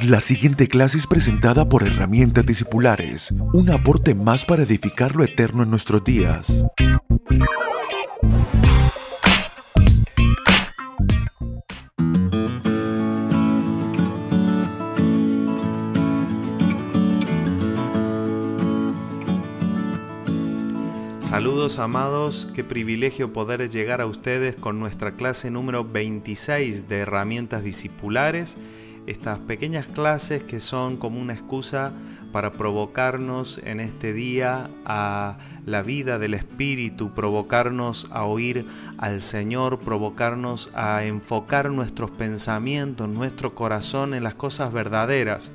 La siguiente clase es presentada por Herramientas Discipulares, un aporte más para edificar lo eterno en nuestros días. Saludos amados, qué privilegio poder llegar a ustedes con nuestra clase número 26 de herramientas discipulares estas pequeñas clases que son como una excusa para provocarnos en este día a la vida del Espíritu, provocarnos a oír al Señor, provocarnos a enfocar nuestros pensamientos, nuestro corazón en las cosas verdaderas,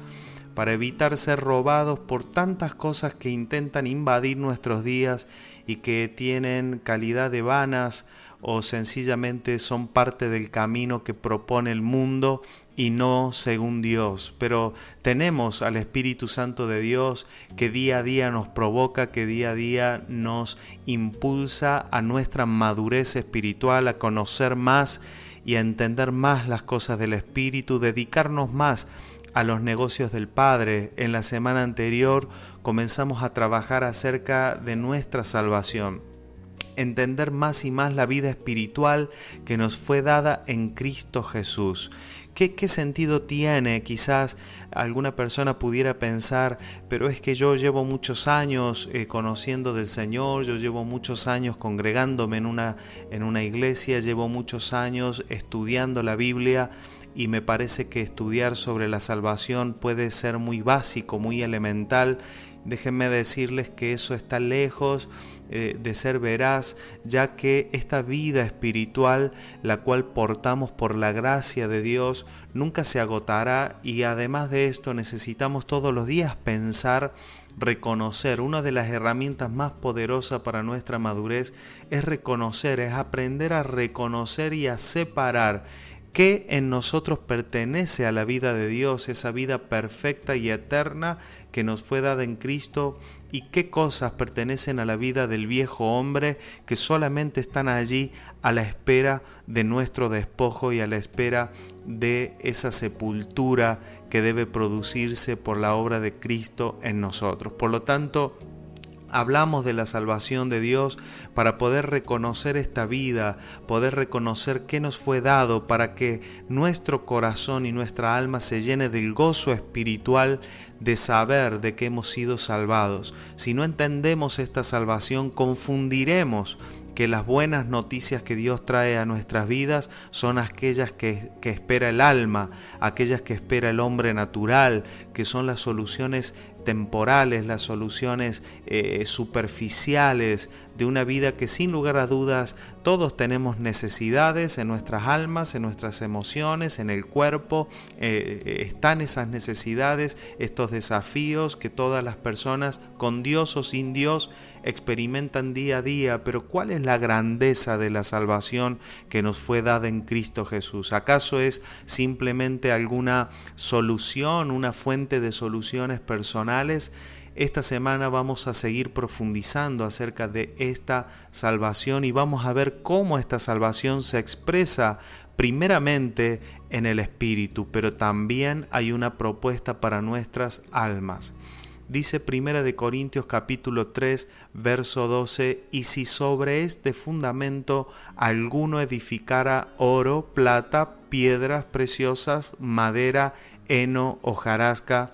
para evitar ser robados por tantas cosas que intentan invadir nuestros días y que tienen calidad de vanas o sencillamente son parte del camino que propone el mundo y no según Dios. Pero tenemos al Espíritu Santo de Dios que día a día nos provoca, que día a día nos impulsa a nuestra madurez espiritual, a conocer más y a entender más las cosas del Espíritu, dedicarnos más a los negocios del Padre. En la semana anterior comenzamos a trabajar acerca de nuestra salvación entender más y más la vida espiritual que nos fue dada en Cristo Jesús. ¿Qué, ¿Qué, sentido tiene? Quizás alguna persona pudiera pensar, pero es que yo llevo muchos años eh, conociendo del Señor, yo llevo muchos años congregándome en una, en una iglesia, llevo muchos años estudiando la Biblia y me parece que estudiar sobre la salvación puede ser muy básico, muy elemental. Déjenme decirles que eso está lejos eh, de ser veraz, ya que esta vida espiritual, la cual portamos por la gracia de Dios, nunca se agotará. Y además de esto necesitamos todos los días pensar reconocer, una de las herramientas más poderosas para nuestra madurez es reconocer, es aprender a reconocer y a separar qué en nosotros pertenece a la vida de Dios, esa vida perfecta y eterna que nos fue dada en Cristo, y qué cosas pertenecen a la vida del viejo hombre que solamente están allí a la espera de nuestro despojo y a la espera de esa sepultura que debe producirse por la obra de Cristo en nosotros. Por lo tanto, Hablamos de la salvación de Dios para poder reconocer esta vida, poder reconocer qué nos fue dado para que nuestro corazón y nuestra alma se llene del gozo espiritual de saber de que hemos sido salvados. Si no entendemos esta salvación, confundiremos que las buenas noticias que Dios trae a nuestras vidas son aquellas que, que, espera el alma, aquellas que espera el hombre natural, que son las soluciones temporales, las soluciones eh, superficiales de una vida que sin lugar a dudas todos tenemos necesidades en nuestras almas, en nuestras emociones, en el cuerpo. Eh, están esas necesidades, estos desafíos que todas las personas con Dios o sin Dios experimentan día a día, pero ¿cuál es la grandeza de la salvación que nos fue dada en Cristo Jesús? ¿Acaso es simplemente alguna solución, una fuente de soluciones personales? Esta semana vamos a seguir profundizando acerca de esta salvación y vamos a ver cómo esta salvación se expresa primeramente en el Espíritu, pero también hay una propuesta para nuestras almas. Dice Primera de Corintios capítulo 3, verso 12, y si sobre este fundamento alguno edificara oro, plata, piedras preciosas, madera, heno, hojarasca,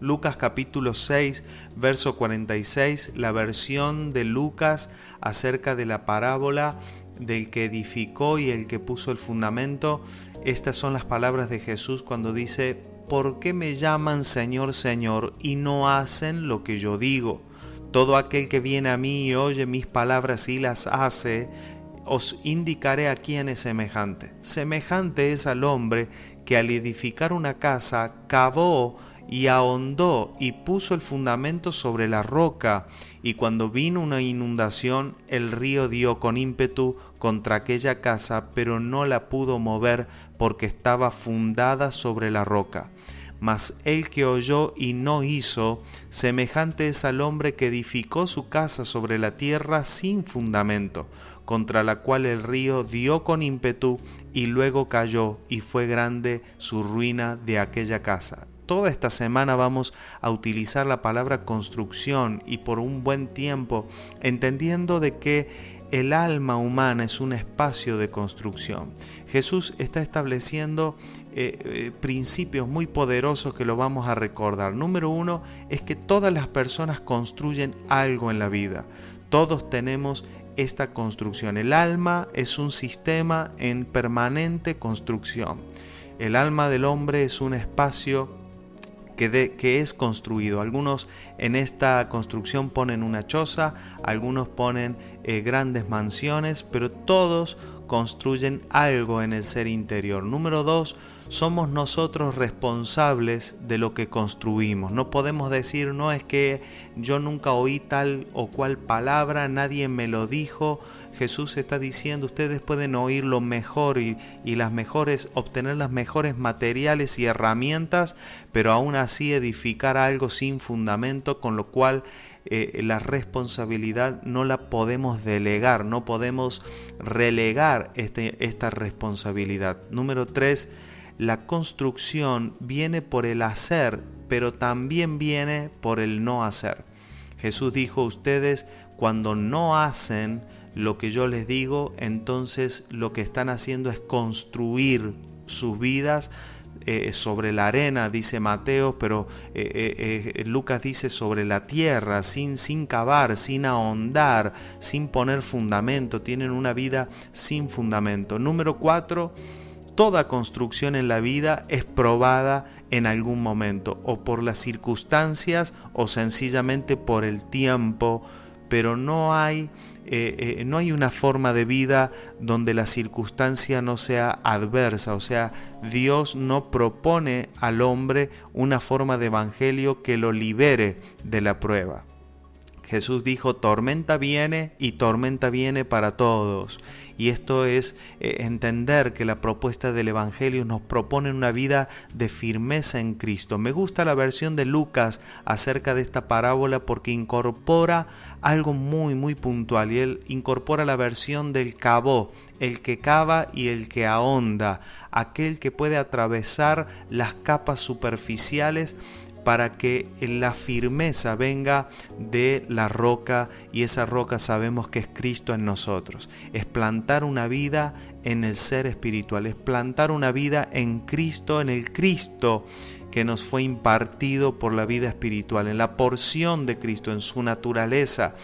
Lucas capítulo 6, verso 46, la versión de Lucas acerca de la parábola del que edificó y el que puso el fundamento. Estas son las palabras de Jesús cuando dice, ¿por qué me llaman Señor, Señor y no hacen lo que yo digo? Todo aquel que viene a mí y oye mis palabras y las hace, os indicaré a quién es semejante. Semejante es al hombre que al edificar una casa cavó y ahondó y puso el fundamento sobre la roca, y cuando vino una inundación, el río dio con ímpetu contra aquella casa, pero no la pudo mover porque estaba fundada sobre la roca. Mas el que oyó y no hizo, semejante es al hombre que edificó su casa sobre la tierra sin fundamento, contra la cual el río dio con ímpetu y luego cayó, y fue grande su ruina de aquella casa. Toda esta semana vamos a utilizar la palabra construcción y por un buen tiempo, entendiendo de que el alma humana es un espacio de construcción. Jesús está estableciendo eh, eh, principios muy poderosos que lo vamos a recordar. Número uno es que todas las personas construyen algo en la vida. Todos tenemos esta construcción. El alma es un sistema en permanente construcción. El alma del hombre es un espacio que, es construido. Algunos en esta construcción ponen una choza, algunos ponen eh, grandes mansiones, pero todos construyen algo en el ser interior. Número dos, somos nosotros responsables de lo que construimos. No podemos decir, no es que yo nunca oí tal o cual palabra, nadie me lo dijo. Jesús está diciendo, ustedes pueden oír lo mejor y, las mejores, obtener las mejores materiales y herramientas, pero aún así edificar algo sin fundamento, con lo cual eh, la responsabilidad no la podemos delegar, no podemos relegar este, esta responsabilidad. Número tres, la construcción viene por el hacer, pero también viene por el no hacer. Jesús dijo, ustedes cuando no hacen lo que yo les digo, entonces lo que están haciendo es construir sus vidas eh, sobre la arena, dice Mateo, pero eh, eh, Lucas dice sobre la tierra, sin, sin cavar, sin ahondar, sin poner fundamento, tienen una vida sin fundamento. Número cuatro, toda construcción en la vida es probada en algún momento, o por las circunstancias, o sencillamente por el tiempo, pero no hay, eh, eh, no hay una forma de vida donde la circunstancia no sea adversa, o sea, Dios no propone al hombre una forma de evangelio que lo libere de la prueba. Jesús dijo, tormenta viene y tormenta viene para todos. Y esto es eh, entender que la propuesta del Evangelio nos propone una vida de firmeza en Cristo. Me gusta la versión de Lucas acerca de esta parábola porque incorpora algo muy, muy puntual. Y él incorpora la versión del cabo, el que cava y el que ahonda, aquel que puede atravesar las capas superficiales para que la firmeza venga de la roca y esa roca sabemos que es Cristo en nosotros. Es plantar una vida en el ser espiritual, es plantar una vida en Cristo, en el Cristo que nos fue impartido por la vida espiritual, en la porción de Cristo, en su naturaleza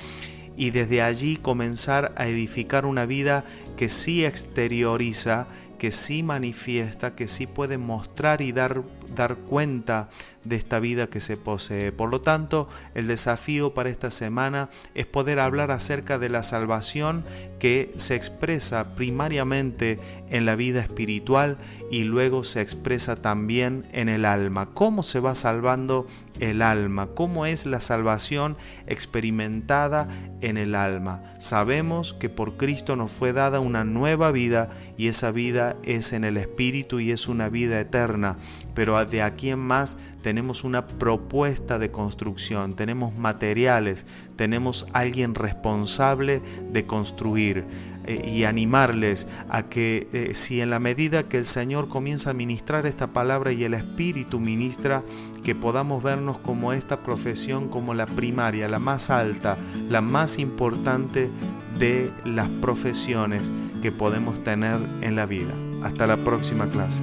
y desde allí comenzar a edificar una vida que sí exterioriza, que sí manifiesta, que sí puede mostrar y dar, dar cuenta de esta vida que se posee. Por lo tanto, el desafío para esta semana es poder hablar acerca de la salvación que se expresa primariamente en la vida espiritual y luego se expresa también en el alma. ¿Cómo se va salvando el alma? ¿Cómo es la salvación experimentada en el alma? Sabemos que por Cristo nos fue dada una nueva vida y esa vida es en el Espíritu y es una vida eterna. Pero de aquí en más tenemos una propuesta de construcción, tenemos materiales, tenemos alguien responsable de construir eh, y animarles a que eh, si en la medida que el Señor comienza a ministrar esta palabra y el Espíritu ministra, que podamos vernos como esta profesión, como la primaria, la más alta, la más importante de las profesiones que podemos tener en la vida. Hasta la próxima clase.